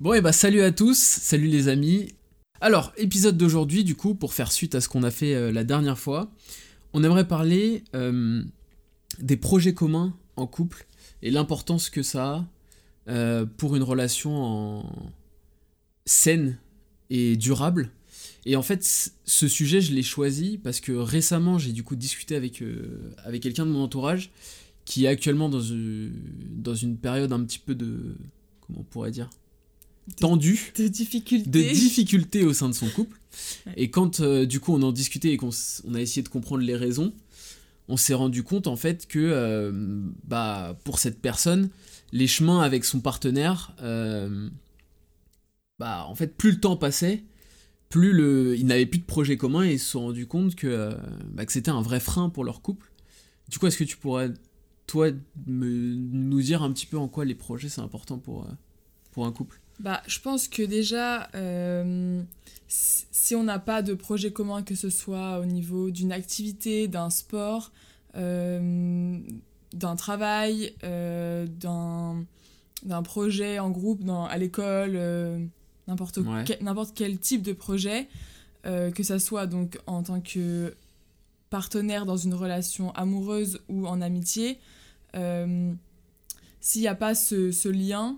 Bon, et bah salut à tous, salut les amis. Alors, épisode d'aujourd'hui, du coup, pour faire suite à ce qu'on a fait euh, la dernière fois, on aimerait parler euh, des projets communs en couple et l'importance que ça a euh, pour une relation saine et durable. Et en fait, ce sujet, je l'ai choisi parce que récemment, j'ai du coup discuté avec, avec quelqu'un de mon entourage qui est actuellement dans dans une période un petit peu de... Comment on pourrait dire Tendue De difficultés. de difficultés au sein de son couple. Ouais. Et quand euh, du coup on en discutait et qu'on on a essayé de comprendre les raisons, on s'est rendu compte en fait que euh, bah, pour cette personne, les chemins avec son partenaire, euh, bah, en fait plus le temps passait, plus le, ils n'avaient plus de projet commun et ils se sont rendus compte que, bah, que c'était un vrai frein pour leur couple. Du coup, est-ce que tu pourrais, toi, me- nous dire un petit peu en quoi les projets c'est important pour, pour un couple? Bah, je pense que déjà, euh, si on n'a pas de projet commun, que ce soit au niveau d'une activité, d'un sport, euh, d'un travail, euh, d'un d'un projet en groupe dans, à l'école, n'importe Ouais. quel, n'importe quel type de projet, que ça soit donc en tant que partenaire dans une relation amoureuse ou en amitié, s'il n'y a pas ce, ce lien,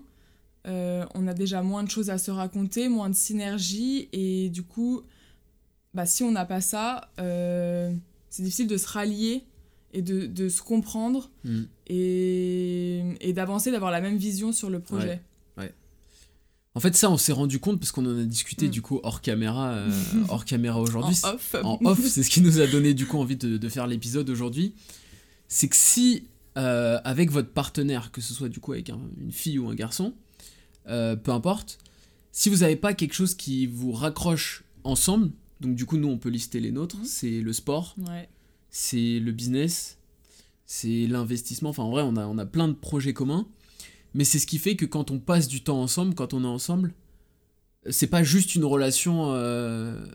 euh, on a déjà moins de choses à se raconter, moins de synergie, et du coup, bah, si on n'a pas ça, euh, c'est difficile de se rallier et de, de se comprendre Hmm. et, et d'avancer, d'avoir la même vision sur le projet. En fait, ça, on s'est rendu compte parce qu'on en a discuté Mm. du coup hors caméra, euh, hors caméra aujourd'hui. En off. En off, c'est ce qui nous a donné du coup envie de, de faire l'épisode aujourd'hui. C'est que si, euh, avec votre partenaire, que ce soit du coup avec un- une fille ou un garçon, euh, peu importe, si vous n'avez pas quelque chose qui vous raccroche ensemble, donc du coup, nous, on peut lister les nôtres, Mhm. c'est le sport, Ouais. c'est le business, c'est l'investissement. Enfin, en vrai, on a, on a plein de projets communs. Mais c'est ce qui fait que quand on passe du temps ensemble, quand on est ensemble, c'est pas juste une relation. euh,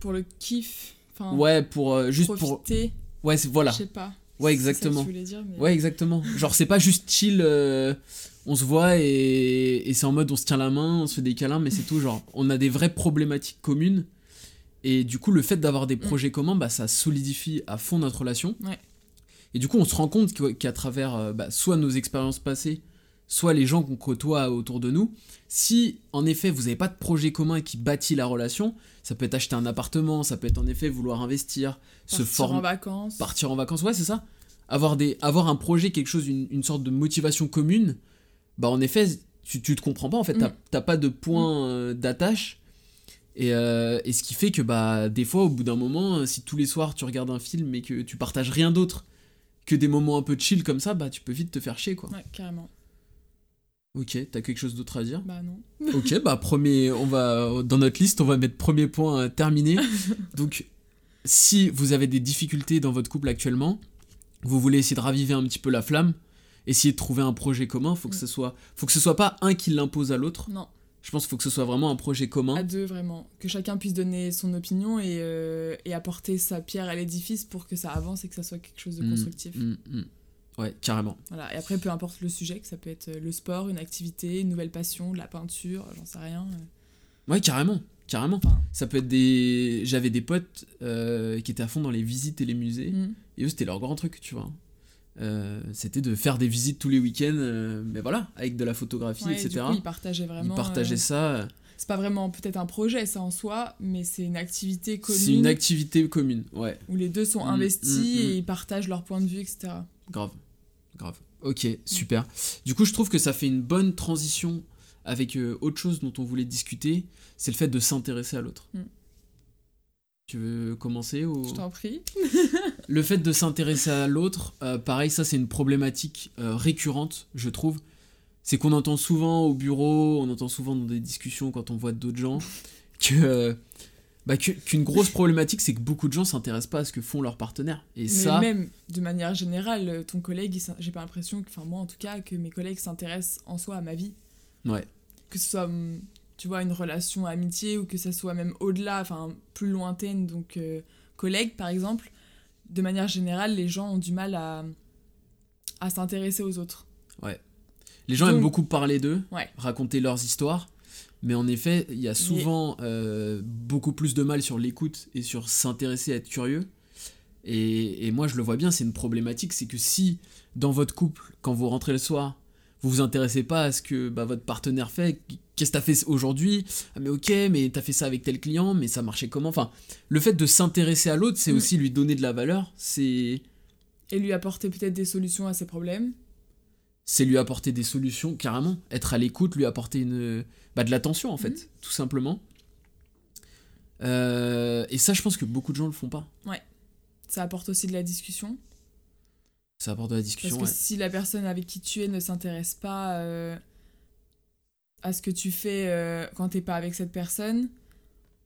Pour le kiff. Enfin, ouais, pour. euh, juste pour. profiter. Ouais, c'est- voilà. Je sais pas. Ouais, exactement. dire, mais- Ouais, exactement. Genre, c'est pas juste chill, euh, on se voit et, et c'est en mode on se tient la main, on se fait des câlins, mais c'est tout. Genre, on a des vraies problématiques communes. Et du coup, le fait d'avoir des projets communs, bah, ça solidifie à fond notre relation. Ouais. Et du coup, on se rend compte qu'à travers euh, bah, soit nos expériences passées, soit les gens qu'on côtoie autour de nous, si en effet vous n'avez pas de projet commun qui bâtit la relation, ça peut être acheter un appartement, ça peut être en effet vouloir investir, se Partir former en vacances. partir en vacances, ouais, c'est ça. Avoir, des, avoir un projet, quelque chose, une, une sorte de motivation commune, bah en effet, tu, tu te comprends pas, en fait, t'as Mm. t'as pas de point euh, d'attache. Et, euh, et ce qui fait que, bah, des fois, au bout d'un moment, euh, si tous les soirs tu regardes un film et que tu partages rien d'autre que des moments un peu chill comme ça, bah, tu peux vite te faire chier, quoi. Ouais, carrément. Ok, t'as quelque chose d'autre à dire? Bah non. Ok, bah premier, on va dans notre liste, on va mettre premier point euh, terminé. Donc, si vous avez des difficultés dans votre couple actuellement, vous voulez essayer de raviver un petit peu la flamme, essayer de trouver un projet commun, faut que Mm. ce soit, faut que ce soit pas un qui l'impose à l'autre. Non. Je pense qu'il faut que ce soit vraiment un projet commun. À deux, vraiment. Que chacun puisse donner son opinion et, euh, et apporter sa pierre à l'édifice pour que ça avance et que ça soit quelque chose de Mm, constructif. mm, mm. Ouais, carrément. Voilà. Et après, peu importe le sujet, que ça peut être euh, le sport, une activité, une nouvelle passion, de la peinture, j'en sais rien. euh. Ouais, carrément, carrément. Enfin. Ça peut être des, j'avais des potes euh, qui étaient à fond dans les visites et les musées. Et eux, c'était leur grand truc, tu vois. Euh, c'était de faire des visites tous les week-ends, euh, mais voilà, avec de la photographie, Ouais, etc. Du coup, ils partageaient vraiment. Ils partageaient euh, ça. C'est pas vraiment peut-être un projet, ça en soi, mais c'est une activité commune C'est une activité commune, ouais, où les deux sont Mm, investis mm, mm. et ils partagent leur point de vue, etc. grave, grave. Ok, super. Du coup, je trouve que ça fait une bonne transition avec autre chose dont on voulait discuter, c'est le fait de s'intéresser à l'autre. Tu veux commencer ou... Je t'en prie. Le fait de s'intéresser à l'autre, euh, pareil, ça c'est une problématique euh, récurrente, je trouve. C'est qu'on entend souvent au bureau, on entend souvent dans des discussions quand on voit d'autres gens, que, euh, bah, que- qu'une grosse problématique c'est que beaucoup de gens s'intéressent pas à ce que font leurs partenaires. Et Mais ça, même de manière générale, ton collègue, j'ai pas l'impression que, enfin moi en tout cas, que mes collègues s'intéressent en soi à ma vie. ouais, Que ce soit, hum, tu vois, une relation amitié ou que ça soit même au-delà, enfin plus lointaine, donc collègues par exemple. De manière générale, les gens ont du mal à, à s'intéresser aux autres. les gens aiment beaucoup parler d'eux, Ouais. raconter leurs histoires, Mais en effet, il y a souvent euh, beaucoup plus de mal sur l'écoute et sur s'intéresser à être curieux. Et, et moi, je le vois bien, c'est une problématique, c'est que si dans votre couple, quand vous rentrez le soir, vous vous intéressez pas à ce que bah, votre partenaire fait, qu'est-ce que t'as fait aujourd'hui? Ah, mais ok mais t'as fait ça avec tel client mais ça marchait comment? Enfin le fait de s'intéresser à l'autre c'est aussi lui donner de la valeur c'est Et lui apporter peut-être des solutions à ses problèmes? c'est lui apporter des solutions carrément. Être à l'écoute lui apporter une bah, de l'attention en fait Mm. tout simplement. Euh, et ça je pense que beaucoup de gens le font pas. Ça apporte aussi de la discussion. Ça apporte de la Parce discussion que ouais. si la personne avec qui tu es ne s'intéresse pas euh, à ce que tu fais euh, quand t'es pas avec cette personne,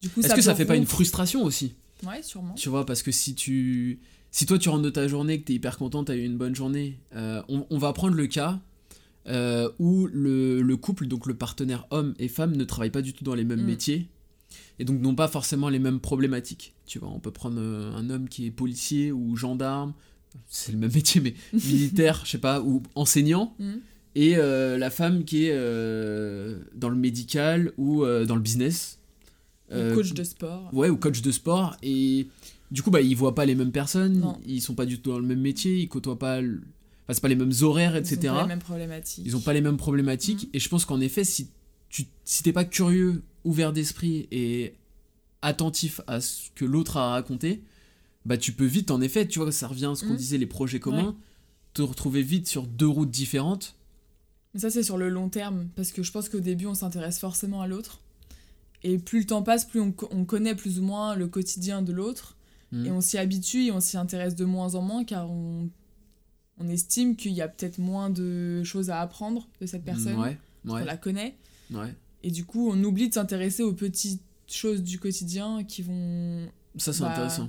du coup, est-ce que ça fait pas une frustration aussi? Ouais, sûrement. Tu vois, parce que si tu. Si toi tu rentres de ta journée, que t'es hyper content, t'as eu une bonne journée, euh, on, on va prendre le cas euh, où le, le couple, donc le partenaire homme et femme, ne travaillent pas du tout dans les mêmes Mm. métiers et donc n'ont pas forcément les mêmes problématiques. Tu vois, on peut prendre un homme qui est policier ou gendarme, c'est le même métier, mais militaire, je sais pas, ou enseignant, Mhm. et euh, la femme qui est euh, dans le médical ou euh, dans le business. Ou coach de sport. Ouais, ou coach de sport. Et du coup, bah, ils voient pas les mêmes personnes, Non. ils sont pas du tout dans le même métier, ils côtoient pas. le- Enfin, c'est pas les mêmes horaires, Ils ont etc. pas les mêmes problématiques. Ils ont pas les mêmes problématiques. Et je pense qu'en effet, si tu si t'es pas curieux, ouvert d'esprit et attentif à ce que l'autre a à raconter, bah tu peux vite, en effet, tu vois, ça revient à ce qu'on Mhm. disait, les projets communs, te retrouver vite sur deux routes différentes. Mais ça, c'est sur le long terme, parce que je pense qu'au début, on s'intéresse forcément à l'autre. Et plus le temps passe, plus on, co- on connaît plus ou moins le quotidien de l'autre. Mhm. Et on s'y habitue et on s'y intéresse de moins en moins, car on, on estime qu'il y a peut-être moins de choses à apprendre de cette personne. Ouais, On ouais, la connaît. ouais. Et du coup, on oublie de s'intéresser aux petites choses du quotidien qui vont Ça, c'est Bah, intéressant.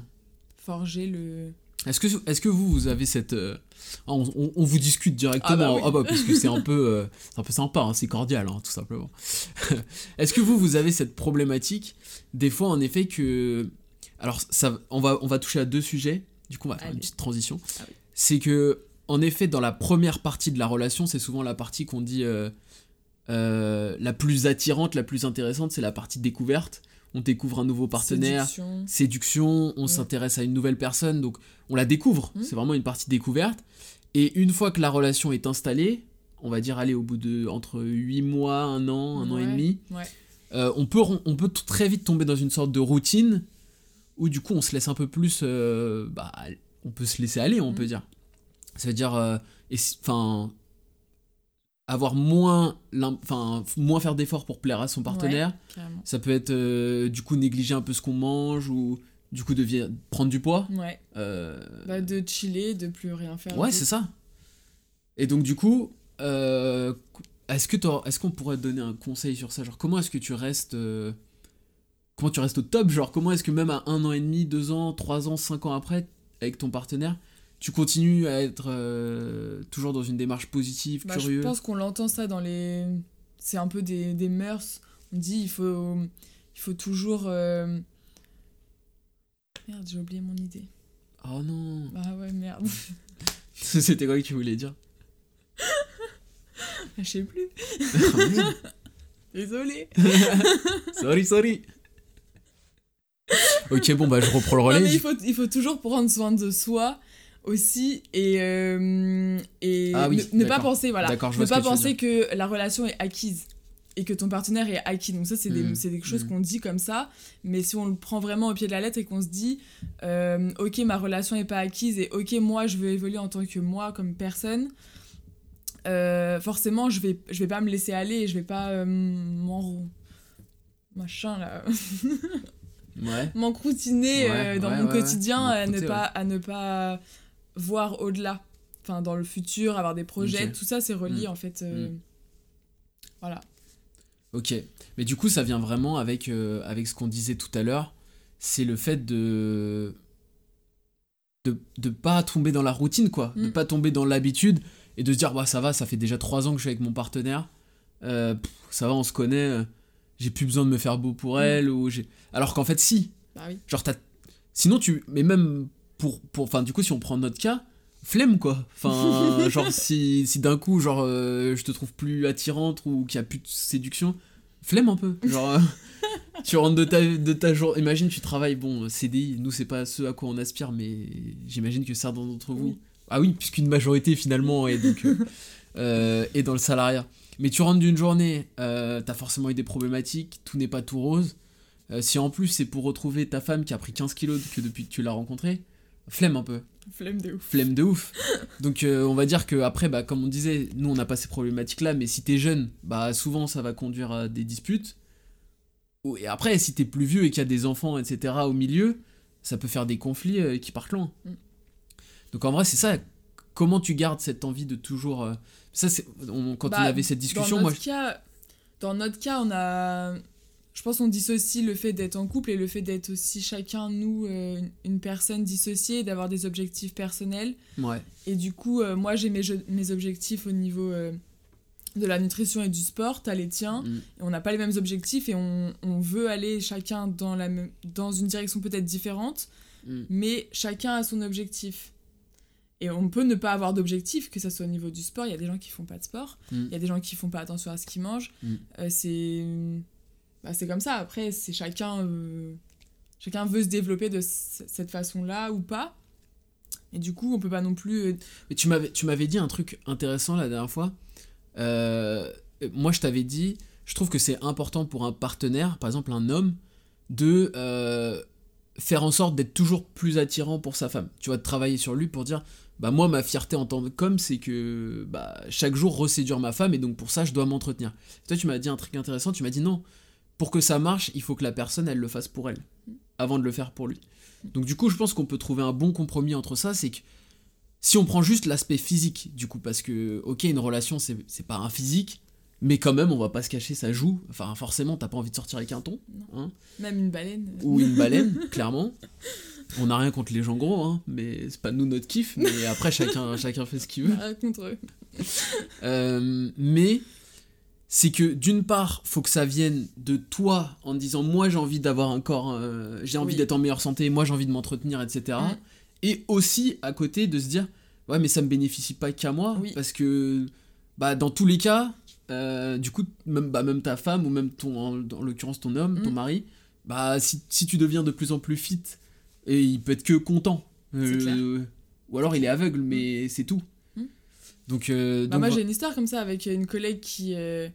Forger le... Est-ce que, est que vous, vous avez cette... euh, on, on- on vous discute directement, Ah bah oui. ah bah, parce que c'est un peu, euh, un peu sympa, hein, c'est cordial, hein, tout simplement. Est-ce que vous, vous avez cette problématique, des fois, en effet, que... Alors, ça, on, va, on va toucher à deux sujets, du coup, on va faire une petite transition. Ah oui. C'est que, en effet, dans la première partie de la relation, c'est souvent la partie qu'on dit euh, euh, la plus attirante, la plus intéressante, c'est la partie découverte. On découvre un nouveau partenaire, séduction. séduction, on Mm. s'intéresse à une nouvelle personne, donc on la découvre. Mm. C'est vraiment une partie découverte. Et une fois que la relation est installée, on va dire aller au bout de entre 8 mois, un an, un an et Ouais, demi, ouais. euh, on, peut, on peut très vite tomber dans une sorte de routine où du coup on se laisse un peu plus... euh, bah, on peut se laisser aller, on Mm. peut dire. Ça veut dire... euh, Enfin... avoir moins, enfin, moins faire d'efforts pour plaire à son partenaire, ça peut être euh, du coup négliger un peu ce qu'on mange ou du coup devient prendre du poids. Ouais. Euh, Bah, de chiller, de plus rien faire. ouais, c'est ça. Et donc du coup, euh, est-ce que est-ce qu'on pourrait te donner un conseil sur ça? Genre comment est-ce que tu restes comment tu restes au top? Genre comment est-ce que même à un an et demi, deux ans, trois ans, cinq ans après, avec ton partenaire, tu continues à être euh, toujours dans une démarche positive, Bah, curieux Je pense qu'on l'entend ça dans les. C'est un peu des, des mœurs. On dit il faut, il faut toujours. euh, Merde, j'ai oublié mon idée. Oh non Ah ouais, merde. C'était quoi que tu voulais dire Je sais plus. Désolée. Sorry, sorry Ok, bon bah je reprends le Non, relais. mais il faut, il faut toujours prendre soin de soi aussi et, euh, et Ah oui, ne, ne pas penser voilà. Ne pas penser que la relation est acquise et que ton partenaire est acquis. Donc ça c'est des, Mm, c'est des choses mm. qu'on dit comme ça. Mais si on le prend vraiment au pied de la lettre et qu'on se dit euh, ok ma relation est pas acquise et ok moi je veux évoluer en tant que moi comme personne euh, forcément je vais je vais pas me laisser aller et je vais pas m'en machin là. Ouais. m'encroutiner Ouais, euh, dans ouais, mon quotidien à ne pas à ne pas voir au-delà enfin dans le futur avoir des projets tout ça c'est relié Mm. en fait euh, Mm. voilà Ok. Mais du coup, ça vient vraiment avec, euh, avec ce qu'on disait tout à l'heure. C'est le fait de. de de pas tomber dans la routine, quoi. De Mm. pas tomber dans l'habitude et de se dire, bah ça va, ça fait déjà trois ans que je suis avec mon partenaire. Euh, pff, ça va, on se connaît. J'ai plus besoin de me faire beau pour elle. ou j'ai Alors qu'en fait, si. bah oui Genre, t'as. Sinon, tu. Mais même pour. pour... Enfin, du coup, si on prend notre cas, flemme, quoi. Enfin, genre, si, si d'un coup, genre, euh, je te trouve plus attirante ou qu'il y a plus de séduction, Flemme un peu. Genre, euh, tu rentres de ta, de ta journée. Imagine, tu travailles, bon, CDI, nous, c'est pas ce à quoi on aspire, mais j'imagine que certains d'entre vous. Oui. Ah oui, puisqu'une majorité finalement est, donc, euh, euh, est dans le salariat. Mais tu rentres d'une journée, euh, t'as forcément eu des problématiques, tout n'est pas tout rose. Euh, si en plus c'est pour retrouver ta femme qui a pris 15 kilos que depuis que tu l'as rencontrée, flemme un peu. Flemme de ouf. flemme de ouf. Donc euh, on va dire que après, bah, comme on disait, nous on n'a pas ces problématiques là, mais si t'es jeune, bah souvent ça va conduire à des disputes. Et après, si t'es plus vieux et qu'il y a des enfants, etc. au milieu, ça peut faire des conflits euh, qui partent loin. Mm. Donc en vrai, c'est ça. Comment tu gardes cette envie de toujours. euh, Ça, c'est. on- quand on Bah, avait cette discussion, dans moi. cas, dans notre cas, on a, je pense, qu'on dissocie le fait d'être en couple et le fait d'être aussi chacun nous euh, une- personne dissociée, d'avoir des objectifs personnels. Ouais. Et du coup, euh, moi j'ai mes, jeux- mes objectifs au niveau euh, de la nutrition et du sport, t'as les tiens. Mm. Et on n'a pas les mêmes objectifs et on, on veut aller chacun dans, la dans une direction peut-être différente, Mm. mais chacun a son objectif. Et on peut ne pas avoir d'objectif, que ce soit au niveau du sport. Il y a des gens qui font pas de sport, Mm. il y a des gens qui font pas attention à ce qu'ils mangent. C'est bah, c'est comme ça. Après, c'est chacun, euh, chacun veut se développer de cette façon-là ou pas. Et du coup, on peut pas non plus. euh, Mais tu m'avais, tu m'avais dit un truc intéressant la dernière fois. Euh, moi, je t'avais dit, je trouve que c'est important pour un partenaire, par exemple un homme, de faire en sorte d'être toujours plus attirant pour sa femme. Tu vois, de travailler sur lui pour dire, bah moi, ma fierté en tant qu'homme, c'est que bah, chaque jour reséduire ma femme et donc pour ça, je dois m'entretenir. Toi, tu m'as dit un truc intéressant. Tu m'as dit non, pour que ça marche, il faut que la personne, elle le fasse pour elle, avant de le faire pour lui. Donc du coup, je pense qu'on peut trouver un bon compromis entre ça, c'est que si on prend juste l'aspect physique, du coup, parce que, ok, une relation, c'est pas un physique, mais quand même, on va pas se cacher, ça joue. Enfin, forcément, t'as pas envie de sortir avec un ton, hein, même une baleine. ou une baleine, clairement. On n'a rien contre les gens gros, hein, mais c'est pas nous notre kiff, mais après, chacun, chacun fait ce qu'il veut. euh, contre eux. Euh, mais c'est que d'une part, faut que ça vienne de toi en disant moi j'ai envie d'avoir un corps, euh, j'ai envie Oui. d'être en meilleure santé, moi j'ai envie de m'entretenir, etc. Mm. Et aussi à côté de se dire ouais mais ça me bénéficie pas qu'à moi Oui. parce que bah dans tous les cas, euh, du coup même bah, même ta femme ou même ton en, en l'occurrence ton homme, ton Mm. mari, bah si, si tu deviens de plus en plus fit, et il peut être que content. Clair. ou alors il est aveugle mais c'est tout. Mm. Donc, euh, Bah, donc moi, j'ai une histoire comme ça avec une collègue qui, euh,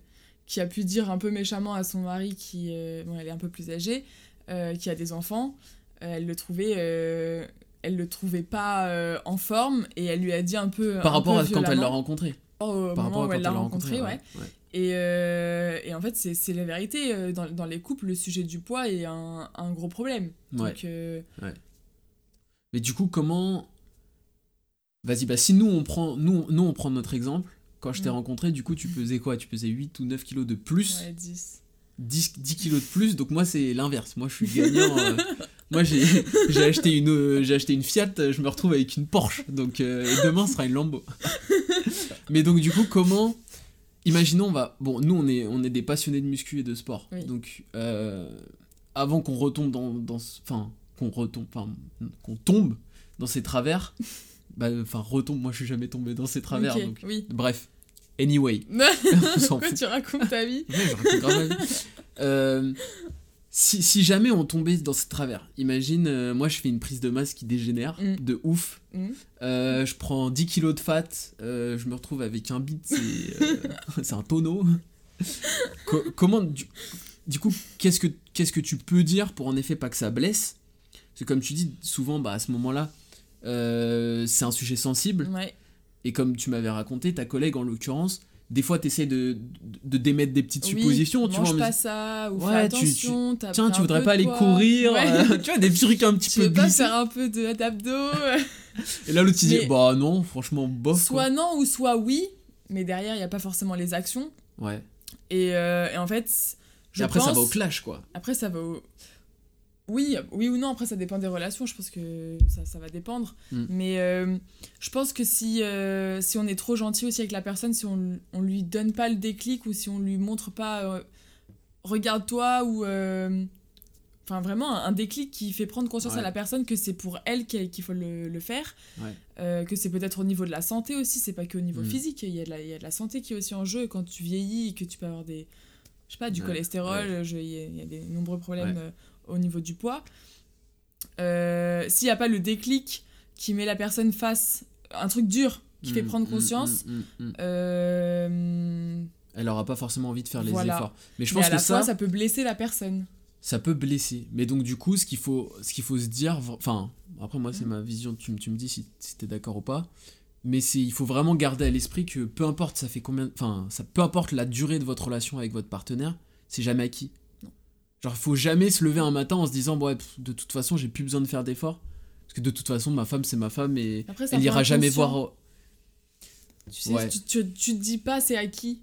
qui a pu dire un peu méchamment à son mari, qui euh, bon, elle est un peu plus âgée, euh, qui a des enfants. Euh, elle le trouvait, elle le trouvait pas en forme et elle lui a dit un peu. Par un rapport peu à quand elle l'a rencontré. au Par rapport moment à où quand elle l'a rencontré, ouais. ouais. Et, euh, et en fait, c'est la vérité. Dans, dans les couples, le sujet du poids est un, un gros problème. Ouais. Donc, Mais du coup, comment. Vas-y, bah si nous on prend, nous, nous, on prend notre exemple. Quand je t'ai Mm. rencontré, du coup, tu pesais quoi? Tu pesais 8 ou 9 kilos de plus, ouais, 10. 10, 10 kilos de plus? Donc moi, c'est l'inverse. Moi, je suis gagnant. euh, moi, j'ai acheté, une, euh, j'ai acheté une Fiat, je me retrouve avec une Porsche. Donc euh, et demain, ce sera une Lambo. Mais donc, du coup, comment. Imaginons, on va. Bon, nous, on est, on est des passionnés de muscu et de sport. Oui. Donc, avant qu'on retombe dans. dans Enfin, qu'on retombe. Enfin, qu'on tombe dans ces travers. Bah, enfin, retombe, moi, je suis jamais tombé dans ces travers. Donc, oui. bref. Anyway. On s'en Pourquoi fout. tu racontes ta vie Ouais, je raconte grave ma vie. Euh, si, si jamais on tombait dans ce travers, imagine, euh, moi je fais une prise de masse qui dégénère Mm. de ouf. Mm. Euh, je prends 10 kilos de fat, je me retrouve avec un bit, c'est un tonneau. Co- comment, du, du coup, qu'est-ce que, qu'est-ce que tu peux dire pour en effet pas que ça blesse? Parce que comme tu dis, souvent bah, à ce moment-là, c'est un sujet sensible. Ouais. Et comme tu m'avais raconté, ta collègue en l'occurrence, des fois tu essaies de, de, démettre des petites Oui, suppositions. tu mange vois, pas ça, ou Ouais, fais tu- tu- attention, t'as Tiens, tu voudrais pas aller poids. courir Ouais. euh, Tu vois, des trucs un petit tu peu veux pas faire un peu de- d'abdos Et là, l'autre, dit Mais- Bah non, franchement, bof. Soit non ou soit oui, mais derrière, il n'y a pas forcément les actions. Ouais. Et, euh, et en fait, je Et après, ça va au clash, quoi. Après, ça va au... Oui, oui ou non, après ça dépend des relations, je pense que ça, ça va dépendre. Mm. Mais euh, je pense que si, euh, si on est trop gentil aussi avec la personne, si on, on lui donne pas le déclic ou si on lui montre pas euh, regarde-toi ou... Enfin, vraiment un, un déclic qui fait prendre conscience Ouais. à la personne que c'est pour elle qu'il faut le, le faire. Ouais. Que c'est peut-être au niveau de la santé aussi, c'est pas que au niveau Mm. physique, il y, a de la, il y a de la santé qui est aussi en jeu. Quand tu vieillis et que tu peux avoir des, je sais pas, du Ouais, cholestérol, il y, y a des nombreux problèmes au niveau du poids. Euh, S'il n'y a pas le déclic qui met la personne face à un truc dur, qui fait Mm, prendre mm, conscience, mm, euh, Elle aura pas forcément envie de faire les Voilà. efforts. Mais je mais pense à que la ça, fois, ça peut blesser la personne. ça peut blesser. Mais donc du coup, ce qu'il faut, ce qu'il faut se dire, enfin, après moi c'est ma vision, tu, me- tu me dis si, si t'es d'accord ou pas. Mais c'est, il faut vraiment garder à l'esprit que peu importe ça fait combien, enfin, ça peu importe la durée de votre relation avec votre partenaire, c'est jamais acquis. Genre, faut jamais se lever un matin en se disant, bon, ouais, pff, de toute façon, j'ai plus besoin de faire d'efforts. Parce que de toute façon, ma femme, c'est ma femme et Après, elle ira jamais voir. Tu sais, Ouais. tu, tu, tu te dis pas c'est acquis.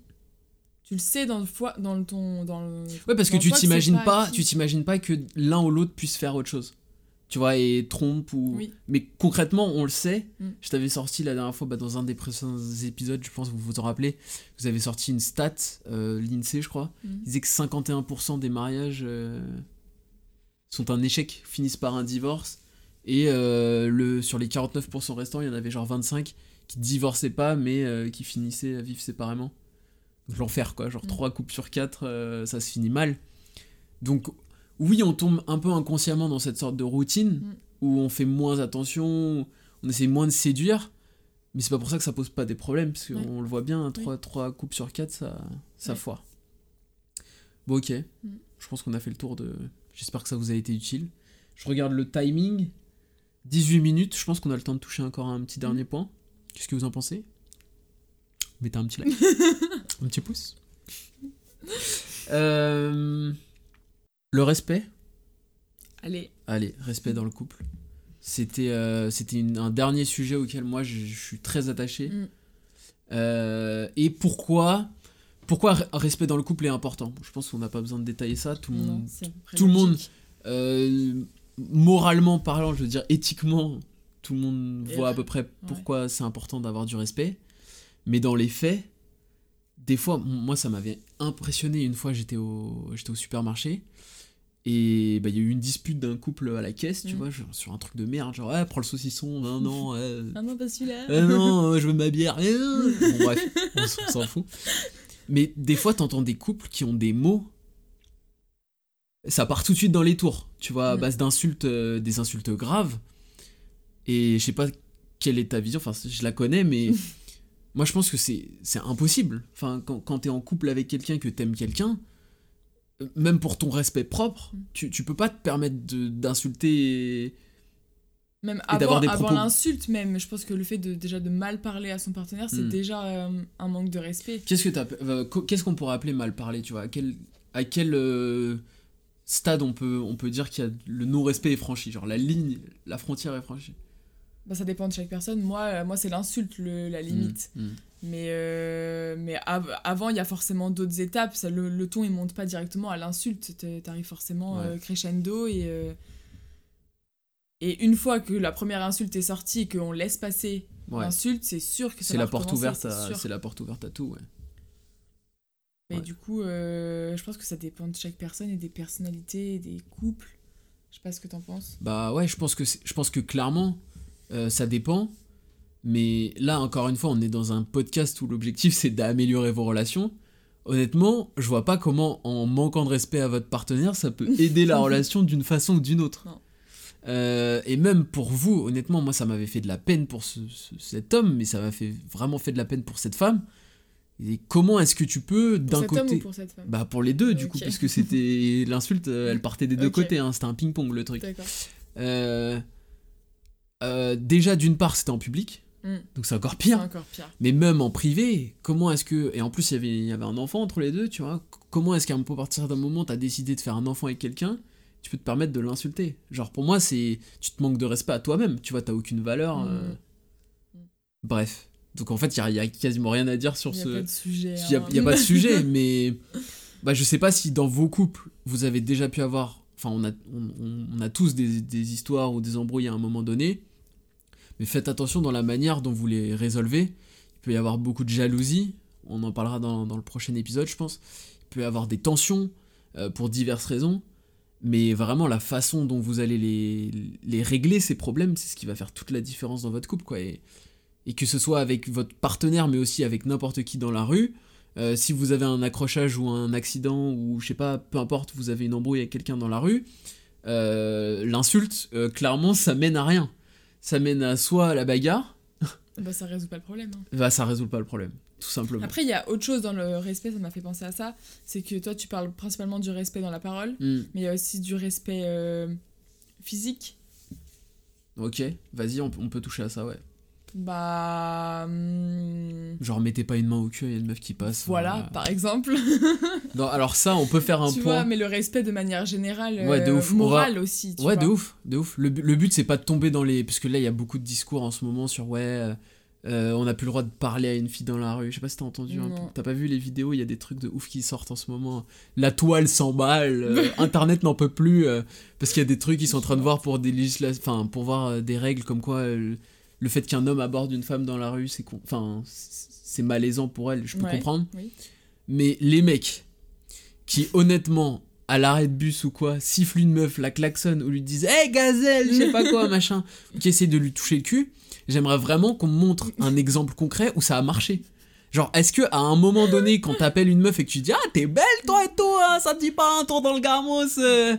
Tu le sais dans le foie, dans le ton, dans le. Ouais, parce que tu t'imagines pas, tu t'imagines pas que l'un ou l'autre puisse faire autre chose. Tu vois, et trompe ou. Oui. Mais concrètement, on le sait. Mm. Je t'avais sorti la dernière fois bah, dans un des précédents épisodes, je pense que vous vous en rappelez. Vous avez sorti une stat, euh, l'INSEE, je crois. Mm. Il disait que 51% des mariages euh, sont un échec, finissent par un divorce. Et euh, le, sur les 49% restants, il y en avait genre 25 qui divorçaient pas, mais qui finissaient à vivre séparément. Donc l'enfer, quoi. Genre Mm. 3 couples sur 4, ça se finit mal. Donc, oui, on tombe un peu inconsciemment dans cette sorte de routine Mm. où on fait moins attention, on essaie moins de séduire. Mais c'est pas pour ça que ça pose pas des problèmes, parce qu'on Ouais. le voit bien, Oui. 3, trois couples sur 4, ça, ça Ouais. foire. Bon, ok. Mm. Je pense qu'on a fait le tour de. J'espère que ça vous a été utile. Je regarde le timing. 18 minutes. Je pense qu'on a le temps de toucher encore un petit dernier point. Qu'est-ce que vous en pensez? Mettez un petit like. un petit pouce. Euh, Le respect. Allez, Allez, respect dans le couple. C'était euh, un dernier sujet auquel moi je, je suis très attaché. Mm. Euh, et pourquoi pourquoi re- respect dans le couple est important? Je pense qu'on n'a pas besoin de détailler ça. Tout le non, monde, tout le monde- euh, moralement parlant, je veux dire éthiquement, tout le monde Et voit à peu près pourquoi c'est important d'avoir du respect. Mais dans les faits, des fois, moi ça m'avait impressionné. Une fois, j'étais au, j'étais au supermarché et bah, il y a eu une dispute d'un couple à la caisse, tu Mm. vois, genre, sur un truc de merde, genre, ah, prends le saucisson, non, non, euh, Ah non, pas celui-là. ah non, je veux ma bière. eh. Bon, bref, on s'en fout. Mais des fois, t'entends des couples qui ont des mots. Ça part tout de suite dans les tours, tu vois, à Mm. base d'insultes, euh, des insultes graves. Et je sais pas quelle est ta vision, enfin, je la connais, mais moi je pense que c'est impossible. Enfin, quand, quand t'es en couple avec quelqu'un, que t'aimes quelqu'un, euh, même pour ton respect propre, Mm. tu, tu peux pas te permettre d'insulter. Même Et avant, des avant l'insulte, même, je pense que le fait de déjà de mal parler à son partenaire, c'est Mm. déjà euh, un manque de respect. Qu'est-ce que t'as- euh, qu'est-ce qu'on pourrait appeler mal parler, tu vois? À quel, à quel euh, stade on peut, on peut dire qu'il y a le non-respect est franchi? Genre la ligne, la frontière est franchie. Bah, ça dépend de chaque personne. Moi, euh, moi c'est l'insulte, la limite. Mm, mm. Mais, euh, mais av- avant, il y a forcément d'autres étapes. Ça, le, le ton, il monte pas directement à l'insulte. T'arrives forcément Ouais. euh, crescendo. Et, euh, et une fois que la première insulte est sortie et qu'on laisse passer Ouais. l'insulte, c'est sûr que ça C'est va la porte ouverte c'est la porte ouverte à tout, ouais. Mais du coup, je pense que ça dépend de chaque personne et des personnalités, et des couples. Je sais pas ce que t'en penses. Bah ouais, je pense que, je pense que clairement, euh, ça dépend. Mais là, encore une fois, on est dans un podcast où l'objectif c'est d'améliorer vos relations. Honnêtement, je vois pas comment, en manquant de respect à votre partenaire, ça peut aider la relation d'une façon ou d'une autre. Euh, et même pour vous, honnêtement, moi ça m'avait fait de la peine pour ce- ce- cet homme, mais ça m'a fait vraiment fait de la peine pour cette femme. Et comment est-ce que tu peux, d'un côté. homme ou pour cette femme Bah pour les deux, du coup, Ok. puisque c'était l'insulte, euh, elle partait des deux côtés, hein, c'était un ping-pong le truc. D'accord. Euh, euh, déjà, d'une part, c'était en public, Mm. donc c'est encore C'est pire. encore pire. Mais même en privé, comment est-ce que. Et en plus, il y avait- il y avait un enfant entre les deux, tu vois. Comment est-ce qu'à partir d'un moment, t'as décidé de faire un enfant avec quelqu'un, tu peux te permettre de l'insulter Genre, pour moi, c'est. Tu te manques de respect à toi-même, tu vois, t'as aucune valeur. Mm. euh. Bref. Donc en fait, il y a, a quasiment rien à dire sur Il n'y a ce. pas de sujet. Il n'y a, hein. il y a pas de sujet, mais bah, je sais pas si dans vos couples, vous avez déjà pu avoir. Enfin, on a, on, on- on a tous des, des histoires ou des embrouilles à un moment donné, mais faites attention dans la manière dont vous les résolvez. Il peut y avoir beaucoup de jalousie, on en parlera dans, le prochain épisode, je pense. Il peut y avoir des tensions euh, pour diverses raisons, mais vraiment la façon dont vous allez les, les régler, ces problèmes, c'est ce qui va faire toute la différence dans votre couple, quoi. Et, que ce soit avec votre partenaire, mais aussi avec n'importe qui dans la rue, Euh, si vous avez un accrochage ou un accident, ou je sais pas, peu importe, vous avez une embrouille avec quelqu'un dans la rue, euh, l'insulte, clairement, ça mène à rien. Ça mène à soit à la bagarre, Bah, ça résout pas le problème. hein. bah ça résout pas le problème, tout simplement. Après, il y a autre chose dans le respect, ça m'a fait penser à ça. C'est que toi, tu parles principalement du respect dans la parole, Hmm, mais il y a aussi du respect euh, physique. ok, vas-y, on, on peut toucher à ça, ouais. Bah. hum, Genre, mettez pas une main au cul, il y a une meuf qui passe. Voilà, par exemple. Non, alors ça, on peut faire un tu point. vois, mais le respect de manière générale, Ouais, de euh, ouf. Moral aussi. Tu ouais, vois. de ouf, de ouf. Le, le but, c'est pas de tomber dans les. Parce que là, il y a beaucoup de discours en ce moment sur ouais, euh, euh, on n'a plus le droit de parler à une fille dans la rue. Je sais pas si t'as entendu. Non. T'as pas vu les vidéos, il y a des trucs de ouf qui sortent en ce moment. La toile s'emballe, euh, Internet n'en peut plus. euh, parce qu'il y a des trucs qu'ils sont en train de voir pour des législations. Enfin, pour voir des règles comme quoi le fait qu'un homme aborde une femme dans la rue, c'est con- enfin, c'est malaisant pour elle, je peux Ouais, comprendre. oui. Mais les mecs qui, honnêtement, à l'arrêt de bus ou quoi, sifflent une meuf, la klaxonnent ou lui disent Hey gazelle, je sais pas quoi, machin, ou qui essaient de lui toucher le cul, j'aimerais vraiment qu'on me montre un exemple concret où ça a marché. Genre, est-ce que à un moment donné, quand t'appelles une meuf et que tu dis Ah, t'es belle toi et tout, hein, ça te dit pas un tour dans le gamos euh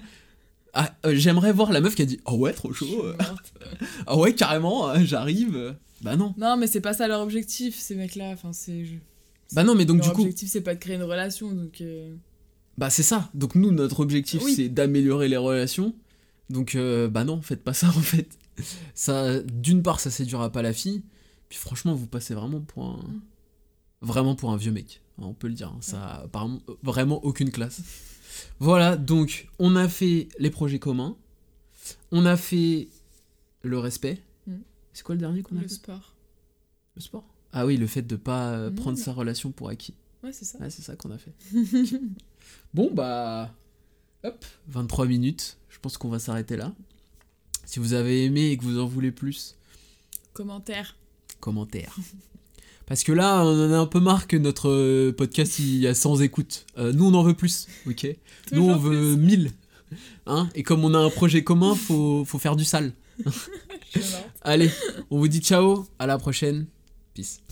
Ah, euh, J'aimerais voir la meuf qui a dit Ah ouais, trop chaud. Ah ouais, carrément, euh, j'arrive. Bah non. Non, mais c'est pas ça leur objectif, ces mecs-là. Enfin, c'est. je- Bah non, mais donc leur du coup. objectif, c'est pas de créer une relation, donc. euh, Bah c'est ça. Donc nous, notre objectif, Oui. c'est d'améliorer les relations. Donc euh, bah non, faites pas ça en fait. Ça, d'une part, ça séduira pas la fille. Puis franchement, vous passez vraiment pour un, vraiment pour un vieux mec. Hein, On peut le dire. hein. Ça a apparemment euh, vraiment aucune classe. Voilà. Donc on a fait les projets communs. On a fait le respect. Mm. C'est quoi le dernier qu'on a le fait? sport. Le sport? Ah oui, le fait de pas euh, Mm. prendre sa relation pour acquis. Ouais, c'est ça. Ouais, c'est ça qu'on a fait. bon, bah. Hop, 23 minutes. Je pense qu'on va s'arrêter là. Si vous avez aimé et que vous en voulez plus, Commentaire. commentaire. Parce que là, on en a un peu marre que notre euh, podcast il y a 100 écoutes. Euh, nous, on en veut plus, ok? Nous, on veut 1000. Hein? Et comme on a un projet commun, faut, faut faire du sale. Allez, on vous dit ciao, à la prochaine. Peace.